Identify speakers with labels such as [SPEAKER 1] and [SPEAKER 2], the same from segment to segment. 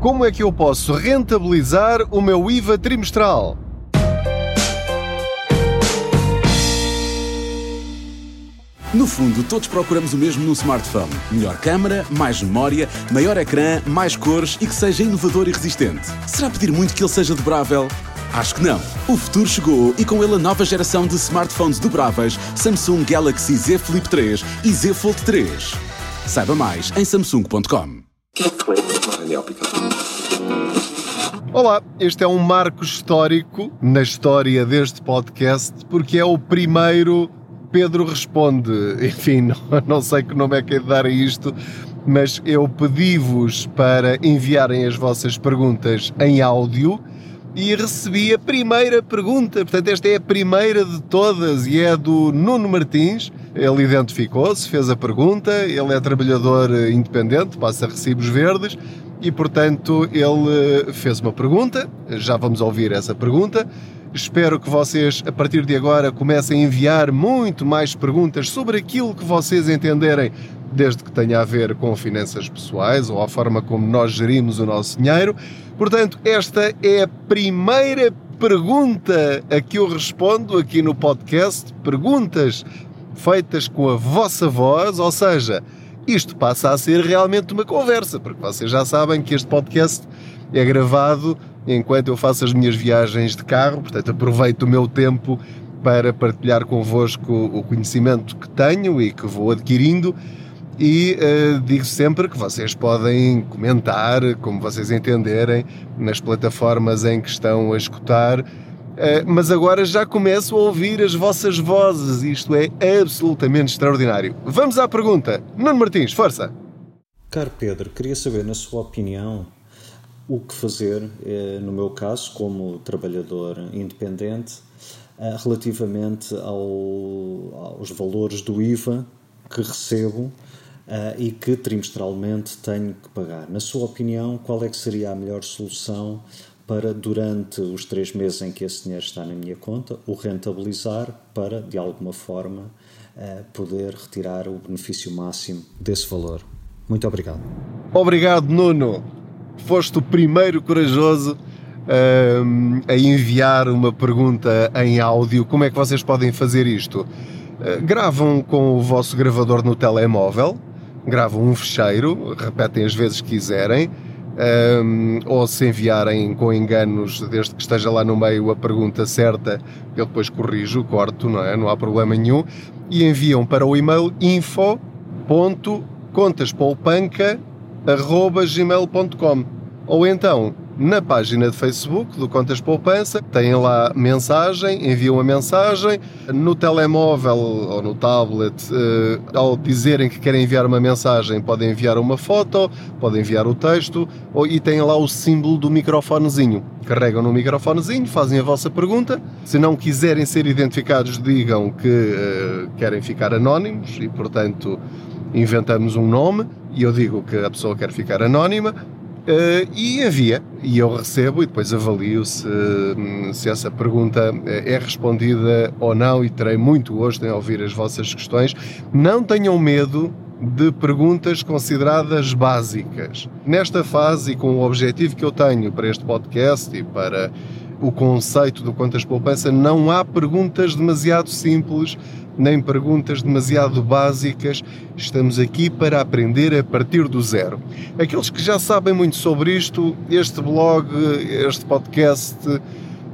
[SPEAKER 1] Como é que eu posso rentabilizar o meu IVA trimestral?
[SPEAKER 2] No fundo, todos procuramos o mesmo no smartphone: melhor câmera, mais memória, maior ecrã, mais cores e que seja inovador e resistente. Será pedir muito que ele seja dobrável? Acho que não. O futuro chegou e com ele a nova geração de smartphones dobráveis Samsung Galaxy Z Flip 3 e Z Fold 3. Saiba mais em samsung.com.
[SPEAKER 1] Olá, este é um marco histórico na história deste podcast porque é o primeiro Pedro Responde. Enfim, não, não sei que nome é que é de dar a isto, mas eu pedi-vos para enviarem as vossas perguntas em áudio e recebi a primeira pergunta. Portanto, esta é a primeira de todas e é do Nuno Martins. Ele identificou-se, fez a pergunta, ele é trabalhador independente, passa recibos verdes e, portanto, ele fez uma pergunta. Já vamos ouvir essa pergunta. Espero que vocês, a partir de agora, comecem a enviar muito mais perguntas sobre aquilo que vocês entenderem, desde que tenha a ver com finanças pessoais ou a forma como nós gerimos o nosso dinheiro. Portanto, esta é a primeira pergunta a que eu respondo aqui no podcast. Perguntas feitas com a vossa voz, ou seja, isto passa a ser realmente uma conversa, porque vocês já sabem que este podcast é gravado enquanto eu faço as minhas viagens de carro, portanto aproveito o meu tempo para partilhar convosco o conhecimento que tenho e que vou adquirindo. E uh, digo sempre que vocês podem comentar, como vocês entenderem, nas plataformas em que estão a escutar, mas agora já começo a ouvir as vossas vozes, isto é absolutamente extraordinário. Vamos à pergunta. Nuno Martins, força!
[SPEAKER 3] Caro Pedro, queria saber, na sua opinião, o que fazer, eh, no meu caso, como trabalhador independente, relativamente ao, aos valores do IVA que recebo e que trimestralmente tenho que pagar. Na sua opinião, qual é que seria a melhor solução para, durante os três meses em que esse dinheiro está na minha conta, o rentabilizar para, de alguma forma, uh, poder retirar o benefício máximo desse valor? Muito obrigado.
[SPEAKER 1] Obrigado, Nuno. Foste o primeiro corajoso uh, a enviar uma pergunta em áudio. Como é que vocês podem fazer isto? Uh, gravam com o vosso gravador no telemóvel, gravam um fecheiro, repetem as vezes que quiserem, um, ou se enviarem com enganos, desde que esteja lá no meio a pergunta certa, eu depois corrijo, corto, não é? Não há problema nenhum, e enviam para o e-mail info.contaspoupanca.gmail.com ou então na página de Facebook do Contas Poupança. Têm lá mensagem, enviam a mensagem. No telemóvel ou no tablet, eh, ao dizerem que querem enviar uma mensagem, podem enviar uma foto, podem enviar o texto e têm lá o símbolo do microfonezinho. Carregam no microfonezinho, fazem a vossa pergunta. Se não quiserem ser identificados, digam que uh, querem ficar anónimos e, portanto, inventamos um nome e eu digo que a pessoa quer ficar anónima Uh, e envia, e eu recebo e depois avalio se, se essa pergunta eh, é respondida ou não e terei muito gosto em ouvir as vossas questões. Não tenham medo de perguntas consideradas básicas. Nesta fase e com o objetivo que eu tenho para este podcast e para o conceito do Contas Poupança, não há perguntas demasiado simples nem perguntas demasiado básicas. Estamos aqui para aprender a partir do zero. Aqueles que já sabem muito sobre isto, este blog, este podcast,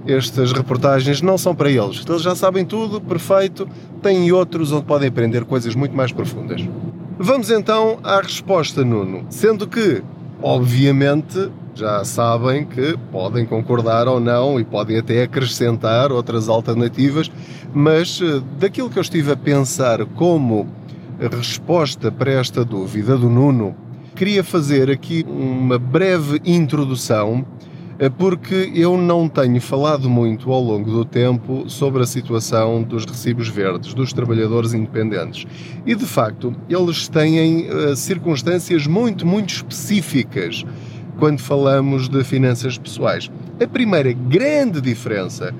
[SPEAKER 1] estas reportagens não são para eles. Eles já sabem tudo, perfeito. Têm outros onde podem aprender coisas muito mais profundas. Vamos então à resposta, Nuno. Sendo que, obviamente, já sabem que podem concordar ou não e podem até acrescentar outras alternativas, mas eh, daquilo que eu estive a pensar como resposta para esta dúvida do Nuno, queria fazer aqui uma breve introdução, eh, porque eu não tenho falado muito ao longo do tempo sobre a situação dos recibos verdes, dos trabalhadores independentes. E de facto, eles têm uh, circunstâncias muito, muito específicas quando falamos de finanças pessoais. A primeira grande diferença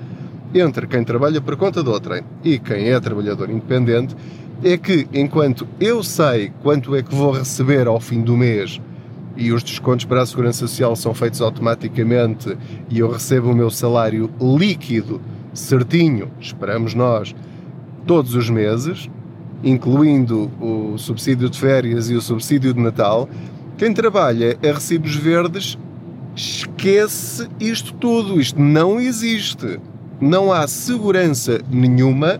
[SPEAKER 1] entre quem trabalha por conta de outrem e quem é trabalhador independente é que, enquanto eu sei quanto é que vou receber ao fim do mês e os descontos para a Segurança Social são feitos automaticamente e eu recebo o meu salário líquido, certinho, esperamos nós, todos os meses, incluindo o subsídio de férias e o subsídio de Natal, quem trabalha a recibos verdes esquece isto tudo. Isto não existe. Não há segurança nenhuma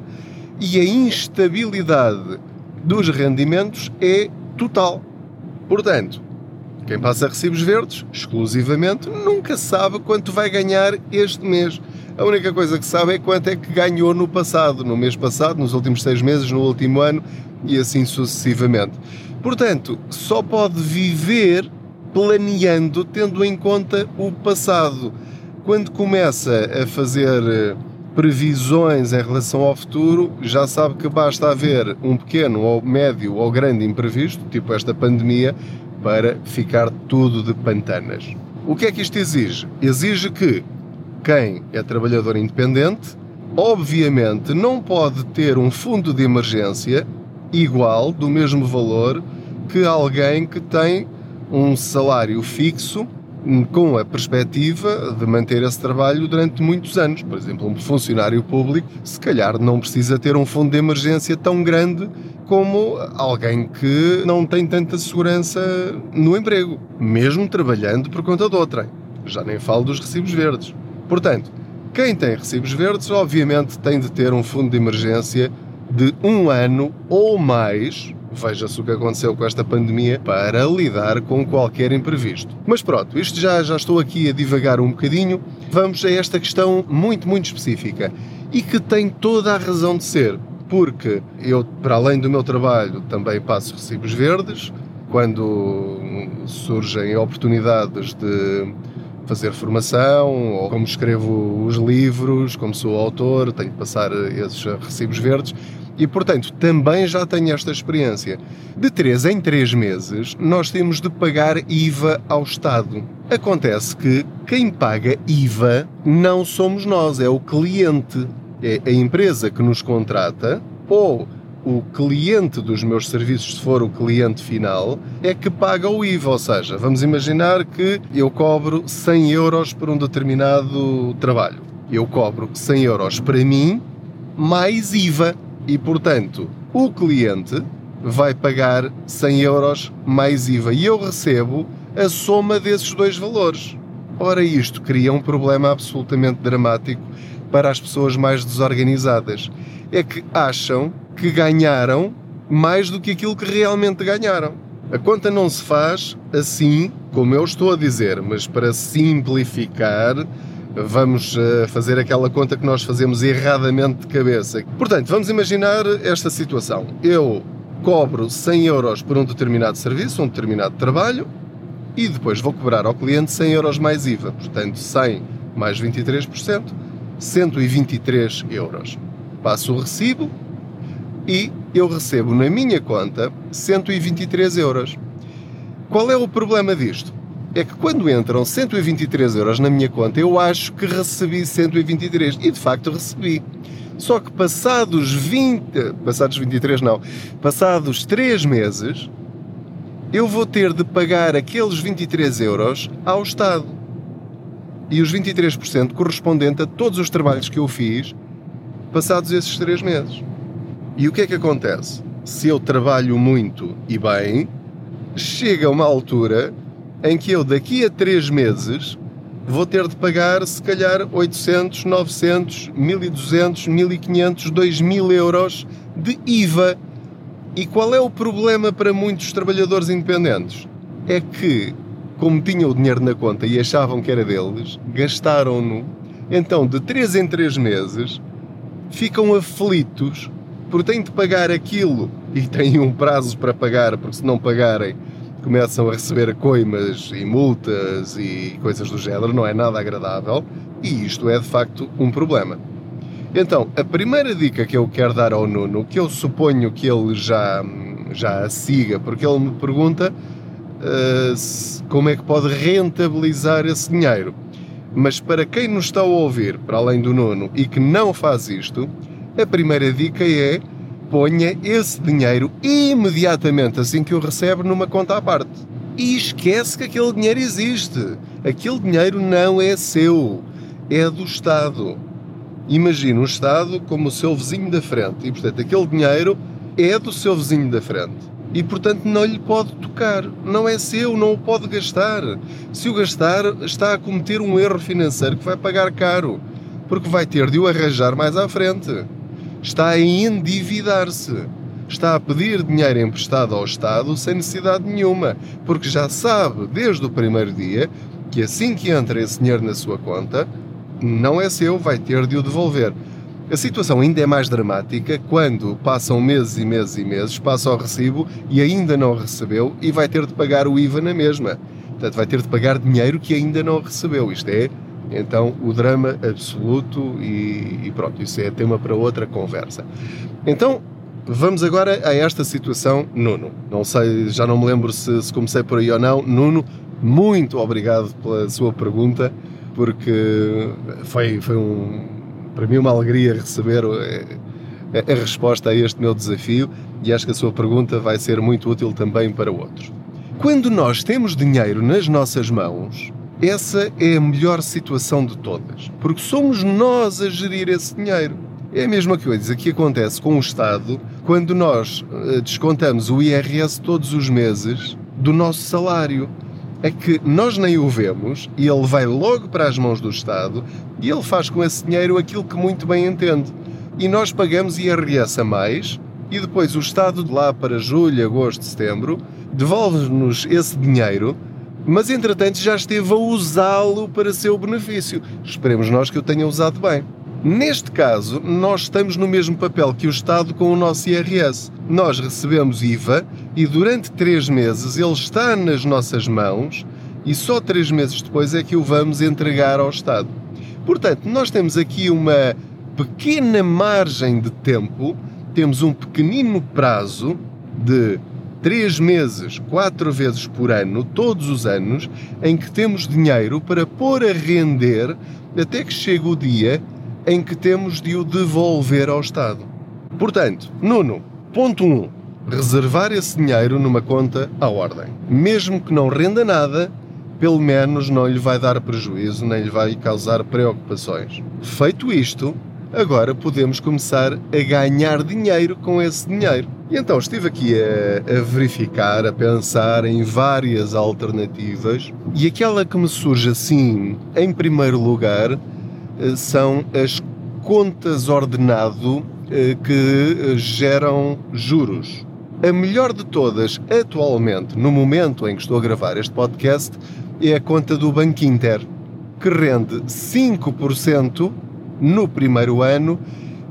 [SPEAKER 1] e a instabilidade dos rendimentos é total. Portanto, quem passa recibos verdes, exclusivamente, nunca sabe quanto vai ganhar este mês. A única coisa que sabe é quanto é que ganhou no passado, no mês passado, nos últimos seis meses, no último ano e assim sucessivamente. Portanto, só pode viver planeando, tendo em conta o passado. Quando começa a fazer eh, previsões em relação ao futuro, já sabe que basta haver um pequeno ou médio ou grande imprevisto, tipo esta pandemia, para ficar tudo de pantanas. O que é que isto exige? Exige que quem é trabalhador independente, obviamente não pode ter um fundo de emergência igual, do mesmo valor, que alguém que tem um salário fixo com a perspectiva de manter esse trabalho durante muitos anos. Por exemplo, um funcionário público, se calhar, não precisa ter um fundo de emergência tão grande como alguém que não tem tanta segurança no emprego, mesmo trabalhando por conta de outrem. Já nem falo dos recibos verdes. Portanto, quem tem recibos verdes, obviamente, tem de ter um fundo de emergência de um ano ou mais Veja-se o que aconteceu com esta pandemia para lidar com qualquer imprevisto. Mas pronto, isto já, já estou aqui a divagar um bocadinho. Vamos a esta questão muito, muito específica e que tem toda a razão de ser, porque eu, para além do meu trabalho, também passo recibos verdes quando surgem oportunidades de fazer formação, ou como escrevo os livros, como sou autor, tenho de passar esses recibos verdes e, portanto, também já tenho esta experiência. De 3 em 3 meses, nós temos de pagar IVA ao Estado. Acontece que quem paga IVA não somos nós, é o cliente. É a empresa que nos contrata ou o cliente dos meus serviços, se for o cliente final, é que paga o IVA. Ou seja, vamos imaginar que eu cobro 100 euros por um determinado trabalho. Eu cobro 100 euros para mim, mais IVA e, portanto, o cliente vai pagar 100 euros mais IVA e eu recebo a soma desses dois valores. Ora, isto cria um problema absolutamente dramático para as pessoas mais desorganizadas. É que acham que ganharam mais do que aquilo que realmente ganharam. A conta não se faz assim, como eu estou a dizer, mas para simplificar, vamos eh, fazer aquela conta que nós fazemos erradamente de cabeça. Portanto, vamos imaginar esta situação. Eu cobro 100 euros por um determinado serviço, um determinado trabalho, e depois vou cobrar ao cliente 100 euros mais IVA. Portanto, 100 mais 23%, 123 euros. Passo o recibo e eu recebo na minha conta 123 euros. Qual é o problema disto? É que quando entram 123 euros na minha conta, eu acho que recebi 123 e de facto recebi. Só que passados 20, passados 23 não, passados 3 meses, eu vou ter de pagar aqueles 23 euros ao Estado. E os 23% correspondente a todos os trabalhos que eu fiz passados esses 3 meses. E o que é que acontece? Se eu trabalho muito e bem, chega uma altura em que eu daqui a 3 meses vou ter de pagar se calhar 800, 900, 1200, 1500, 2000 euros de IVA. E qual é o problema para muitos trabalhadores independentes? É que, como tinham o dinheiro na conta e achavam que era deles, gastaram-no. Então, de 3 em 3 meses, ficam aflitos porque têm de pagar aquilo e têm um prazo para pagar, porque se não pagarem começam a receber coimas e multas e coisas do género, não é nada agradável e isto é de facto um problema. Então, a primeira dica que eu quero dar ao Nuno, que eu suponho que ele já, já a siga, porque ele me pergunta uh, se, como é que pode rentabilizar esse dinheiro. Mas para quem nos está a ouvir, para além do Nuno, e que não faz isto, a primeira dica é ponha esse dinheiro imediatamente assim que o recebe numa conta à parte. E esquece que aquele dinheiro existe. Aquele dinheiro não é seu, é do Estado. Imagina o Estado como o seu vizinho da frente e, portanto, aquele dinheiro é do seu vizinho da frente e, portanto, não lhe pode tocar. Não é seu, não o pode gastar. Se o gastar, está a cometer um erro financeiro que vai pagar caro, porque vai ter de o arranjar mais à frente. Está a endividar-se. Está a pedir dinheiro emprestado ao Estado sem necessidade nenhuma, porque já sabe desde o primeiro dia que assim que entra esse dinheiro na sua conta, não é seu, vai ter de o devolver. A situação ainda é mais dramática quando passam meses e meses e meses, passa o recibo e ainda não recebeu e vai ter de pagar o IVA na mesma. Portanto, vai ter de pagar dinheiro que ainda não recebeu. Isto é, então, o drama absoluto e, e pronto, isso é tema para outra conversa. Então, vamos agora a esta situação, Nuno. Não sei, já não me lembro se, se comecei por aí ou não. Nuno, muito obrigado pela sua pergunta, porque foi, foi um, para mim uma alegria receber a, a resposta a este meu desafio e acho que a sua pergunta vai ser muito útil também para outros. Quando nós temos dinheiro nas nossas mãos, essa é a melhor situação de todas, porque somos nós a gerir esse dinheiro. É a mesma coisa que acontece com o Estado quando nós eh, descontamos o IRS todos os meses do nosso salário é que nós nem o vemos e ele vai logo para as mãos do Estado e ele faz com esse dinheiro aquilo que muito bem entende. E nós pagamos IRS a mais e depois o Estado de lá para julho, agosto, setembro devolve-nos esse dinheiro, mas entretanto já esteve a usá-lo para seu benefício. Esperemos nós que o tenha usado bem. Neste caso, nós estamos no mesmo papel que o Estado com o nosso IRS. Nós recebemos IVA e durante três meses ele está nas nossas mãos e só três meses depois é que o vamos entregar ao Estado. Portanto, nós temos aqui uma pequena margem de tempo, temos um pequenino prazo de três meses, quatro vezes por ano, todos os anos, em que temos dinheiro para pôr a render até que chegue o dia em que temos de o devolver ao Estado. Portanto, Nuno, ponto 1. Um, reservar esse dinheiro numa conta à ordem. Mesmo que não renda nada, pelo menos não lhe vai dar prejuízo nem lhe vai causar preocupações. Feito isto, agora podemos começar a ganhar dinheiro com esse dinheiro. E então estive aqui a, a, verificar, a pensar em várias alternativas e aquela que me surge assim em primeiro lugar eh, são as contas ordenado eh, que geram juros. A melhor de todas, atualmente, no momento em que estou a gravar este podcast, é a conta do Banco Inter, que rende 5% no primeiro ano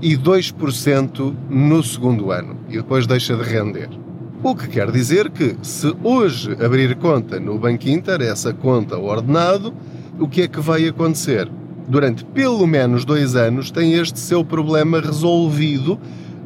[SPEAKER 1] e 2% no segundo ano, e depois deixa de render. O que quer dizer que, se hoje abrir conta no Banco Inter, essa conta ordenado, o que é que vai acontecer? durante pelo menos dois anos, tem este seu problema resolvido,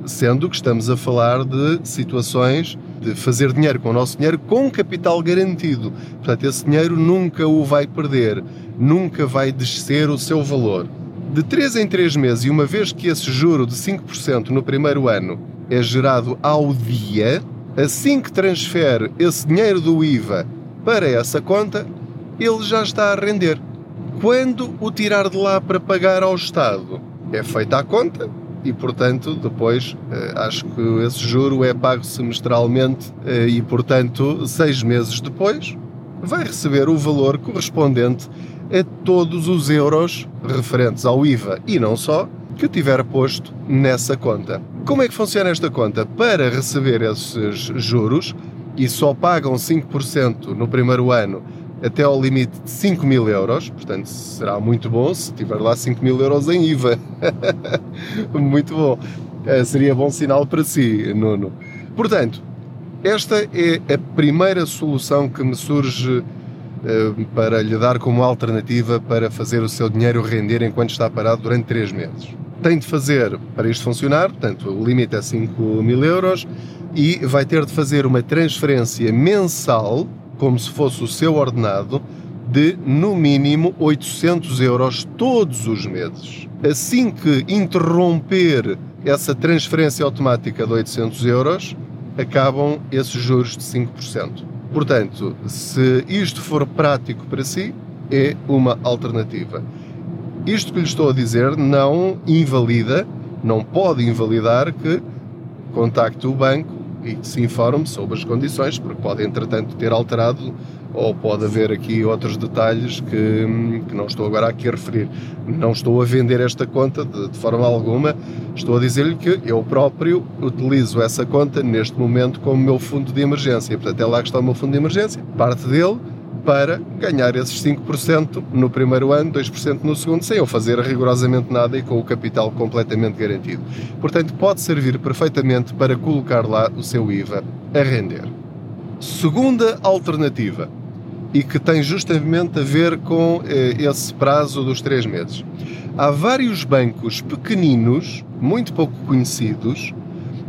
[SPEAKER 1] sendo que estamos a falar de situações de fazer dinheiro com o nosso dinheiro com capital garantido. Portanto, esse dinheiro nunca o vai perder, nunca vai descer o seu valor. De 3 em 3 meses, e uma vez que esse juro de 5% no primeiro ano é gerado ao dia, assim que transfere esse dinheiro do IVA para essa conta, ele já está a render. Quando o tirar de lá para pagar ao Estado, é feita a conta e, portanto, depois eh, acho que esse juro é pago semestralmente eh, e, portanto, seis meses depois vai receber o valor correspondente a todos os euros referentes ao IVA e não só que tiver posto nessa conta. Como é que funciona esta conta? Para receber esses juros e só pagam 5% no primeiro ano até ao limite de 5 mil euros, portanto será muito bom se tiver lá 5 mil euros em IVA. muito bom. Uh, seria bom sinal para si, Nuno. Portanto, esta é a primeira solução que me surge para lhe dar como alternativa para fazer o seu dinheiro render enquanto está parado durante 3 meses. Tem de fazer, para isto funcionar, portanto, o limite é 5 mil euros e vai ter de fazer uma transferência mensal como se fosse o seu ordenado, de no mínimo 800 euros todos os meses. Assim que interromper essa transferência automática de 800 euros, acabam esses juros de 5%. Portanto, se isto for prático para si, é uma alternativa. Isto que lhe estou a dizer não invalida, não pode invalidar que contacte o banco e se informe sobre as condições, porque pode, entretanto, ter alterado ou pode haver aqui outros detalhes que, que não estou agora aqui a referir. Não estou a vender esta conta de, de forma alguma, estou a dizer-lhe que eu próprio utilizo essa conta neste momento como meu fundo de emergência. Portanto, é lá que está o meu fundo de emergência, parte dele para ganhar esses 5% no primeiro ano, 2% no segundo, sem eu fazer rigorosamente nada e com o capital completamente garantido. Portanto, pode servir perfeitamente para colocar lá o seu IVA a render. Segunda alternativa, e que tem justamente a ver com eh, esse prazo dos três meses. Há vários bancos pequeninos, muito pouco conhecidos,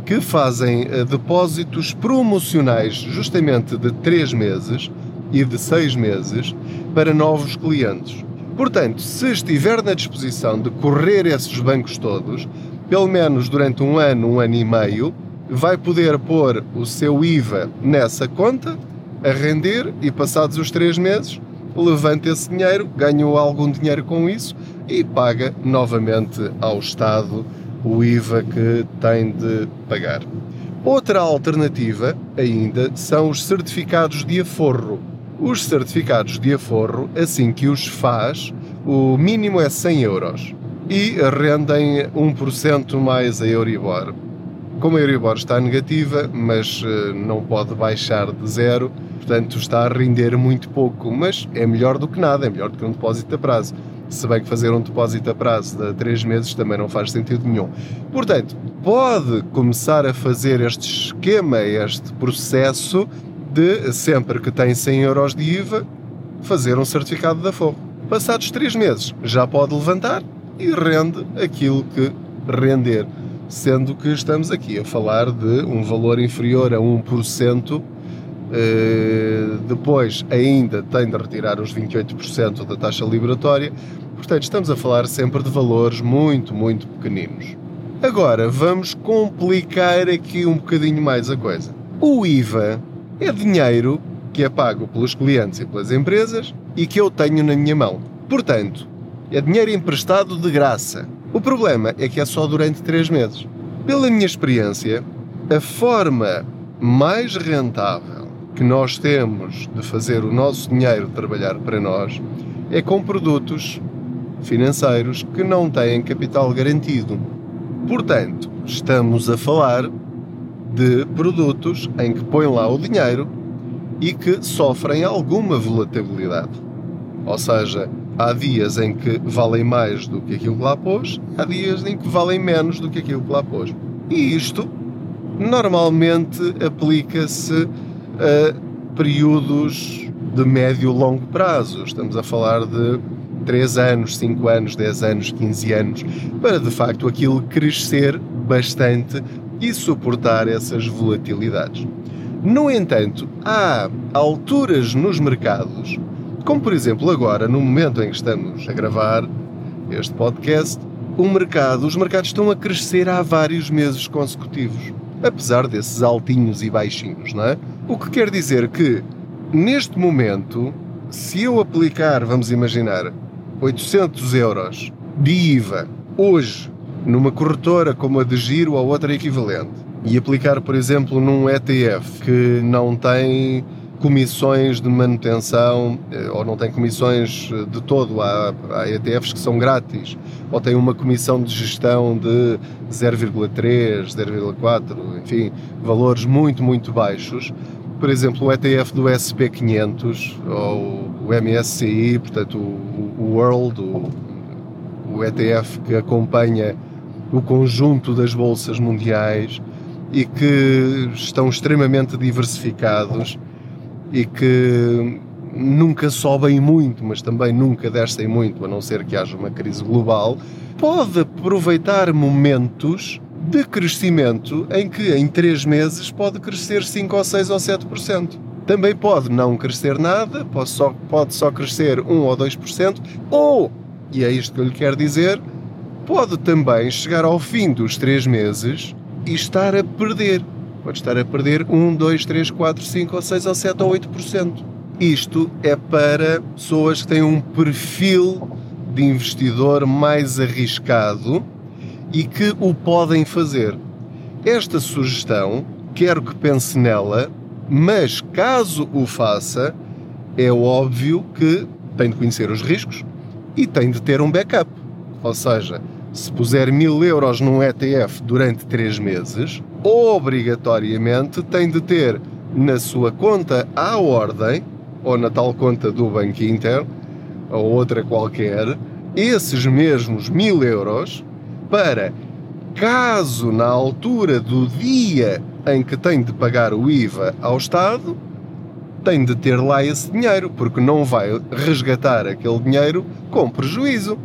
[SPEAKER 1] que fazem eh, depósitos promocionais justamente de três meses e de seis meses para novos clientes. Portanto, se estiver na disposição de correr esses bancos todos, pelo menos durante um ano, um ano e meio, vai poder pôr o seu IVA nessa conta a render e passados os três meses levanta esse dinheiro, ganhou algum dinheiro com isso e paga novamente ao Estado o IVA que tem de pagar. Outra alternativa ainda são os certificados de aforro. Os certificados de aforro, assim que os faz, o mínimo é 100 euros e rendem 1% mais a Euribor. Como a Euribor está negativa, mas eh, não pode baixar de zero, portanto está a render muito pouco, mas é melhor do que nada, é melhor do que um depósito a prazo. Se bem que fazer um depósito a prazo de 3 meses também não faz sentido nenhum. Portanto, pode começar a fazer este esquema, este processo de, sempre que tem 100 euros de IVA, fazer um certificado de aforro. Passados 3 meses, já pode levantar e rende aquilo que render. Sendo que estamos aqui a falar de um valor inferior a 1%, eh, depois ainda tem de retirar os 28% da taxa liberatória, portanto estamos a falar sempre de valores muito, muito pequeninos. Agora vamos complicar aqui um bocadinho mais a coisa. O IVA é dinheiro que é pago pelos clientes e pelas empresas e que eu tenho na minha mão. Portanto, é dinheiro emprestado de graça. O problema é que é só durante 3 meses. Pela minha experiência, a forma mais rentável que nós temos de fazer o nosso dinheiro trabalhar para nós é com produtos financeiros que não têm capital garantido. Portanto, estamos a falar de produtos em que põem lá o dinheiro e que sofrem alguma volatilidade. Ou seja, há dias em que valem mais do que aquilo que lá pôs, há dias em que valem menos do que aquilo que lá pôs. E isto normalmente aplica-se a períodos de médio longo prazo. Estamos a falar de 3 anos, 5 anos, 10 anos, 15 anos, para de facto aquilo crescer bastante e suportar essas volatilidades. No entanto, há alturas nos mercados, como por exemplo agora, no momento em que estamos a gravar este podcast, o mercado, os mercados estão a crescer há vários meses consecutivos, apesar desses altinhos e baixinhos, não é? O que quer dizer que, neste momento, se eu aplicar, vamos imaginar, 800 euros de IVA hoje numa corretora como a de Giro ou outra equivalente e aplicar, por exemplo, num ETF que não tem comissões de manutenção eh, ou não tem comissões eh, de todo, há, há ETFs que são grátis ou tem uma comissão de gestão de 0,3, 0,4, enfim, valores muito, muito baixos. Por exemplo, o ETF do SP500 ou o MSCI, portanto o, World, o, o ETF que acompanha o conjunto das bolsas mundiais e que estão extremamente diversificados e que nunca sobem muito, mas também nunca descem muito, a não ser que haja uma crise global, pode aproveitar momentos de crescimento em que em 3 meses pode crescer 5 ou 6 ou 7%. Também pode não crescer nada, pode só, pode só crescer 1 ou 2%, ou, e é isto que eu lhe quero dizer, pode também chegar ao fim dos 3 meses e estar a perder. Pode estar a perder 1, 2, 3, 4, 5, ou 6, ou 7 ou 8%. Isto é para pessoas que têm um perfil de investidor mais arriscado e que o podem fazer. Esta sugestão, quero que pense nela, mas caso o faça, é óbvio que tem de conhecer os riscos e tem de ter um backup. Ou seja, se puser mil euros num ETF durante três meses, obrigatoriamente tem de ter na sua conta à ordem, ou na tal conta do Banco Inter, ou outra qualquer, esses mesmos mil euros para, caso na altura do dia em que tem de pagar o IVA ao Estado, tem de ter lá esse dinheiro, porque não vai resgatar aquele dinheiro com prejuízo.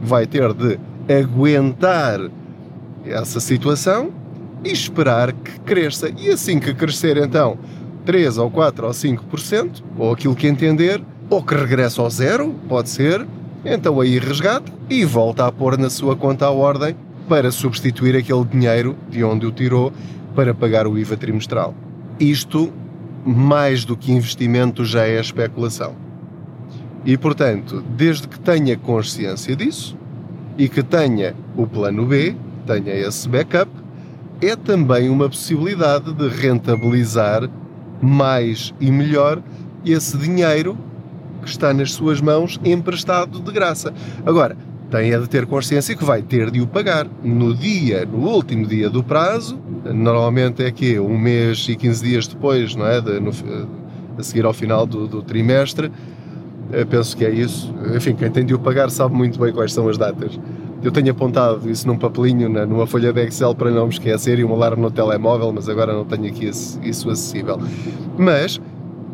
[SPEAKER 1] Vai ter de aguentar essa situação e esperar que cresça. E assim que crescer, então, 3 ou 4 ou 5%, ou aquilo que entender, ou que regresse ao zero, pode ser, então aí resgata e volta a pôr na sua conta à ordem para substituir aquele dinheiro de onde o tirou para pagar o IVA trimestral. Isto, mais do que investimento, já é especulação. E, portanto, desde que tenha consciência disso e que tenha o plano B, tenha esse backup, é também uma possibilidade de rentabilizar mais e melhor esse dinheiro que está nas suas mãos emprestado de graça. Agora, tem é de ter consciência que vai ter de o pagar no dia, no último dia do prazo, normalmente é que um mês e 15 dias depois, não é? De, no, a seguir ao final do, do trimestre, eu penso que é isso. Enfim, quem tem de o pagar sabe muito bem quais são as datas. Eu tenho apontado isso num papelinho, numa folha de Excel para não me esquecer e um alarme no telemóvel, mas agora não tenho aqui isso acessível. Mas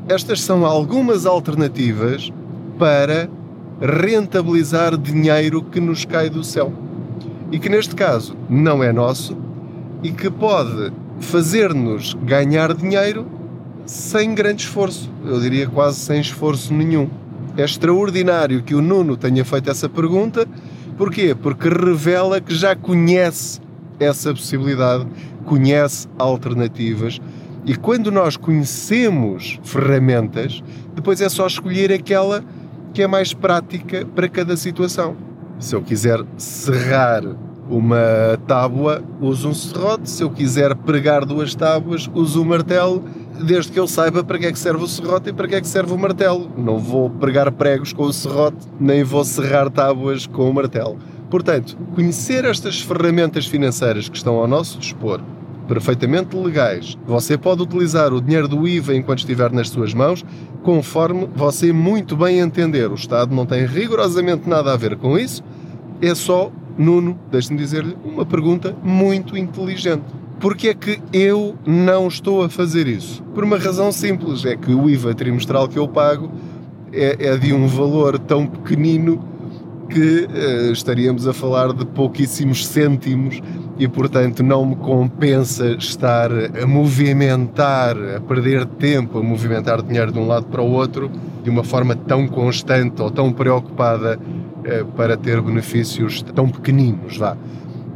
[SPEAKER 1] estas são algumas alternativas para rentabilizar dinheiro que nos cai do céu. E que neste caso não é nosso e que pode fazer-nos ganhar dinheiro sem grande esforço. Eu diria quase sem esforço nenhum. É extraordinário que o Nuno tenha feito essa pergunta. Porquê? Porque revela que já conhece essa possibilidade, conhece alternativas. E quando nós conhecemos ferramentas, depois é só escolher aquela que é mais prática para cada situação. Se eu quiser serrar uma tábua, uso um serrote. Se eu quiser pregar duas tábuas, uso um martelo, desde que eu saiba para que é que serve o serrote e para que é que serve o martelo. Não vou pregar pregos com o serrote, nem vou serrar tábuas com o martelo. Portanto, conhecer estas ferramentas financeiras que estão ao nosso dispor perfeitamente legais. Você pode utilizar o dinheiro do IVA enquanto estiver nas suas mãos, conforme você muito bem entender. O Estado não tem rigorosamente nada a ver com isso, é só, Nuno, deixe-me dizer-lhe, uma pergunta muito inteligente. Porquê é que eu não estou a fazer isso? Por uma razão simples, é que o IVA trimestral que eu pago é, é de um valor tão pequenino que uh, estaríamos a falar de pouquíssimos cêntimos e, portanto, não me compensa estar a movimentar, a perder tempo, a movimentar dinheiro de um lado para o outro de uma forma tão constante ou tão preocupada uh, para ter benefícios tão pequeninos. Vá.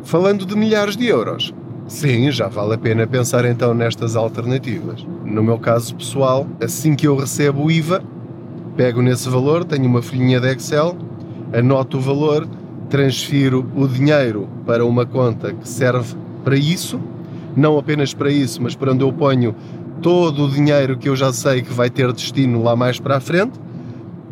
[SPEAKER 1] Falando de milhares de euros, sim, já vale a pena pensar então nestas alternativas. No meu caso pessoal, assim que eu recebo o IVA, pego nesse valor, tenho uma folhinha de Excel anoto o valor, transfiro o dinheiro para uma conta que serve para isso, não apenas para isso, mas para onde eu ponho todo o dinheiro que eu já sei que vai ter destino lá mais para a frente.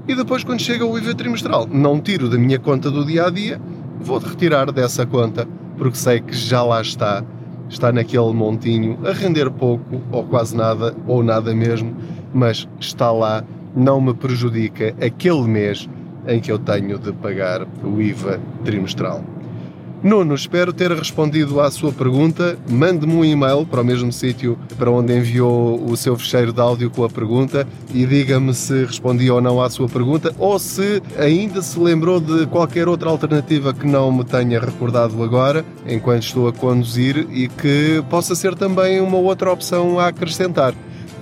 [SPEAKER 1] E depois, quando chega o IVA trimestral, não tiro da minha conta do dia a dia, vou retirar dessa conta, porque sei que já lá está, está naquele montinho, a render pouco, ou quase nada, ou nada mesmo, mas está lá, não me prejudica aquele mês em que eu tenho de pagar o IVA trimestral. Nuno, espero ter respondido à sua pergunta. Mande-me um e-mail para o mesmo sítio para onde enviou o seu fecheiro de áudio com a pergunta e diga-me se respondi ou não à sua pergunta ou se ainda se lembrou de qualquer outra alternativa que não me tenha recordado agora, enquanto estou a conduzir e que possa ser também uma outra opção a acrescentar.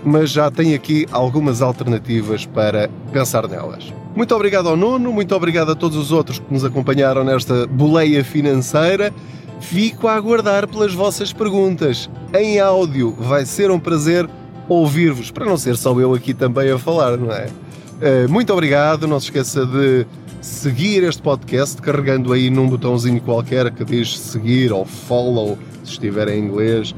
[SPEAKER 1] mas já tem aqui algumas alternativas para pensar nelas. Muito obrigado ao Nuno, muito obrigado a todos os outros que nos acompanharam nesta boleia financeira. Fico a aguardar pelas vossas perguntas. Em áudio, vai ser um prazer ouvir-vos, para não ser só eu aqui também a falar, não é? Eh, muito obrigado, não se esqueça de seguir este podcast carregando aí num botãozinho qualquer que diz seguir ou follow, se estiver em inglês,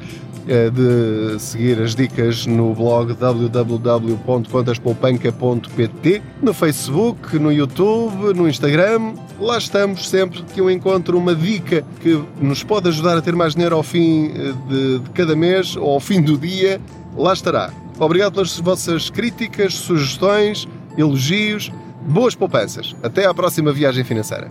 [SPEAKER 1] de seguir as dicas no blog www.contaspoupanca.pt, no Facebook, no YouTube, no Instagram. Lá estamos sempre que eu encontro uma dica que nos pode ajudar a ter mais dinheiro ao fim eh, de, de cada mês ou ao fim do dia. Lá estará. Obrigado pelas vossas críticas, sugestões, elogios. Boas poupanças. Até à próxima viagem financeira.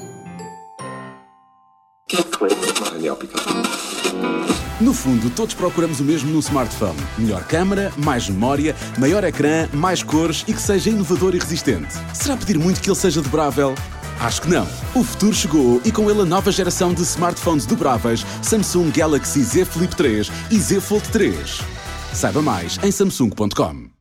[SPEAKER 2] No fundo, todos procuramos o mesmo no smartphone: melhor câmara, mais memória, maior ecrã, mais cores e que seja inovador e resistente. Será pedir muito que ele seja dobrável? Acho que não. O futuro chegou e com ele a nova geração de smartphones dobráveis Samsung Galaxy Z Flip 3 e Z Fold 3. Saiba mais em samsung.com.